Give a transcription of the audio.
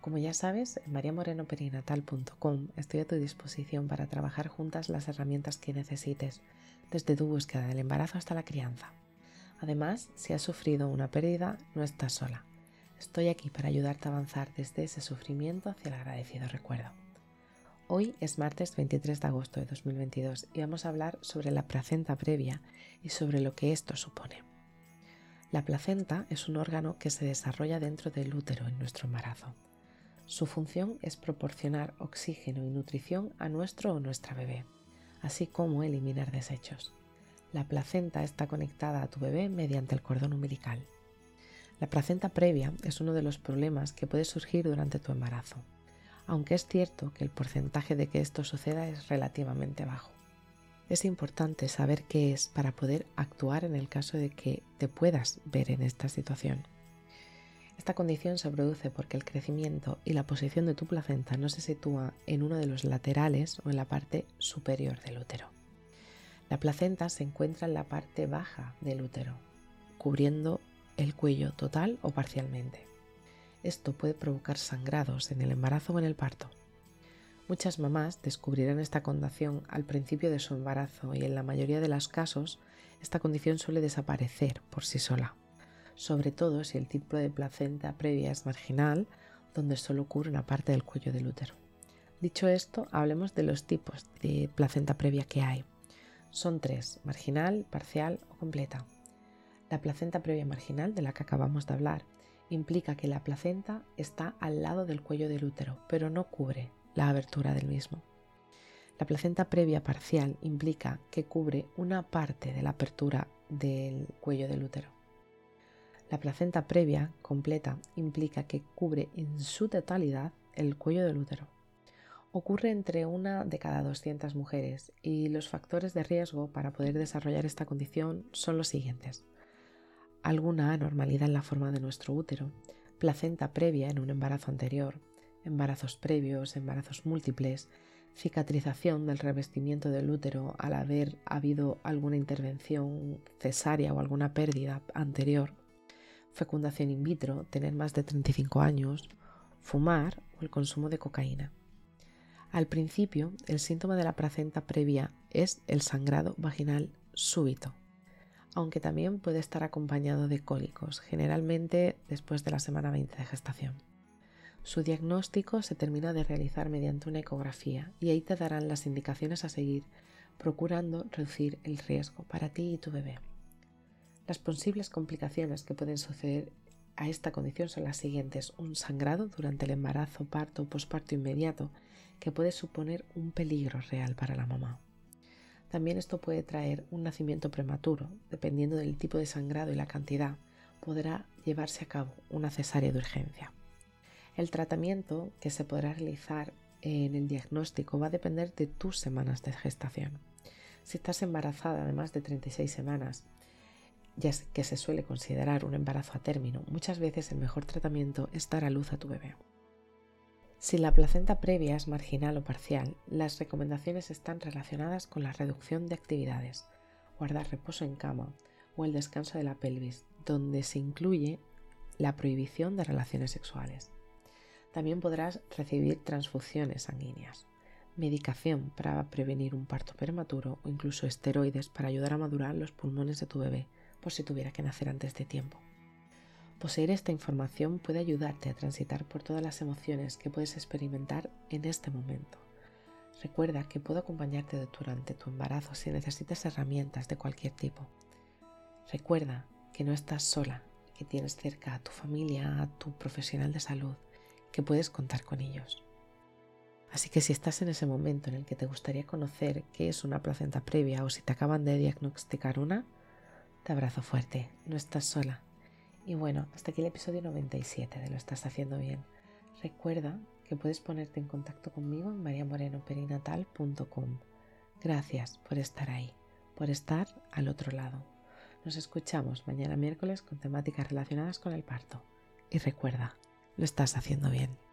Como ya sabes, en mariamorenoperinatal.com estoy a tu disposición para trabajar juntas las herramientas que necesites desde tu búsqueda del embarazo hasta la crianza. Además, si has sufrido una pérdida, no estás sola. Estoy aquí para ayudarte a avanzar desde ese sufrimiento hacia el agradecido recuerdo. Hoy es martes 23 de agosto de 2022 y vamos a hablar sobre la placenta previa y sobre lo que esto supone. La placenta es un órgano que se desarrolla dentro del útero en nuestro embarazo. Su función es proporcionar oxígeno y nutrición a nuestro o nuestra bebé así como eliminar desechos. La placenta está conectada a tu bebé mediante el cordón umbilical. La placenta previa es uno de los problemas que puede surgir durante tu embarazo, aunque es cierto que el porcentaje de que esto suceda es relativamente bajo. Es importante saber qué es para poder actuar en el caso de que te puedas ver en esta situación. Esta condición se produce porque el crecimiento y la posición de tu placenta no se sitúa en uno de los laterales o en la parte superior del útero. La placenta se encuentra en la parte baja del útero, cubriendo el cuello total o parcialmente. Esto puede provocar sangrados en el embarazo o en el parto. Muchas mamás descubrirán esta condición al principio de su embarazo y en la mayoría de los casos esta condición suele desaparecer por sí sola sobre todo si el tipo de placenta previa es marginal, donde solo cubre una parte del cuello del útero. Dicho esto, hablemos de los tipos de placenta previa que hay. Son tres, marginal, parcial o completa. La placenta previa marginal, de la que acabamos de hablar, implica que la placenta está al lado del cuello del útero, pero no cubre la abertura del mismo. La placenta previa parcial implica que cubre una parte de la apertura del cuello del útero. La placenta previa completa implica que cubre en su totalidad el cuello del útero. Ocurre entre una de cada 200 mujeres y los factores de riesgo para poder desarrollar esta condición son los siguientes. Alguna anormalidad en la forma de nuestro útero, placenta previa en un embarazo anterior, embarazos previos, embarazos múltiples, cicatrización del revestimiento del útero al haber habido alguna intervención cesárea o alguna pérdida anterior, fecundación in vitro, tener más de 35 años, fumar o el consumo de cocaína. Al principio, el síntoma de la placenta previa es el sangrado vaginal súbito, aunque también puede estar acompañado de cólicos, generalmente después de la semana 20 de gestación. Su diagnóstico se termina de realizar mediante una ecografía y ahí te darán las indicaciones a seguir, procurando reducir el riesgo para ti y tu bebé. Las posibles complicaciones que pueden suceder a esta condición son las siguientes. Un sangrado durante el embarazo, parto o posparto inmediato que puede suponer un peligro real para la mamá. También esto puede traer un nacimiento prematuro, dependiendo del tipo de sangrado y la cantidad, podrá llevarse a cabo una cesárea de urgencia. El tratamiento que se podrá realizar en el diagnóstico va a depender de tus semanas de gestación. Si estás embarazada de más de 36 semanas ya que se suele considerar un embarazo a término, muchas veces el mejor tratamiento es dar a luz a tu bebé. Si la placenta previa es marginal o parcial, las recomendaciones están relacionadas con la reducción de actividades, guardar reposo en cama o el descanso de la pelvis, donde se incluye la prohibición de relaciones sexuales. También podrás recibir transfusiones sanguíneas, medicación para prevenir un parto prematuro o incluso esteroides para ayudar a madurar los pulmones de tu bebé por si tuviera que nacer antes de tiempo. Poseer esta información puede ayudarte a transitar por todas las emociones que puedes experimentar en este momento. Recuerda que puedo acompañarte durante tu embarazo si necesitas herramientas de cualquier tipo. Recuerda que no estás sola, que tienes cerca a tu familia, a tu profesional de salud, que puedes contar con ellos. Así que si estás en ese momento en el que te gustaría conocer qué es una placenta previa o si te acaban de diagnosticar una, te abrazo fuerte, no estás sola. Y bueno, hasta aquí el episodio 97 de Lo estás haciendo bien. Recuerda que puedes ponerte en contacto conmigo en mariamorenoperinatal.com. Gracias por estar ahí, por estar al otro lado. Nos escuchamos mañana miércoles con temáticas relacionadas con el parto. Y recuerda, lo estás haciendo bien.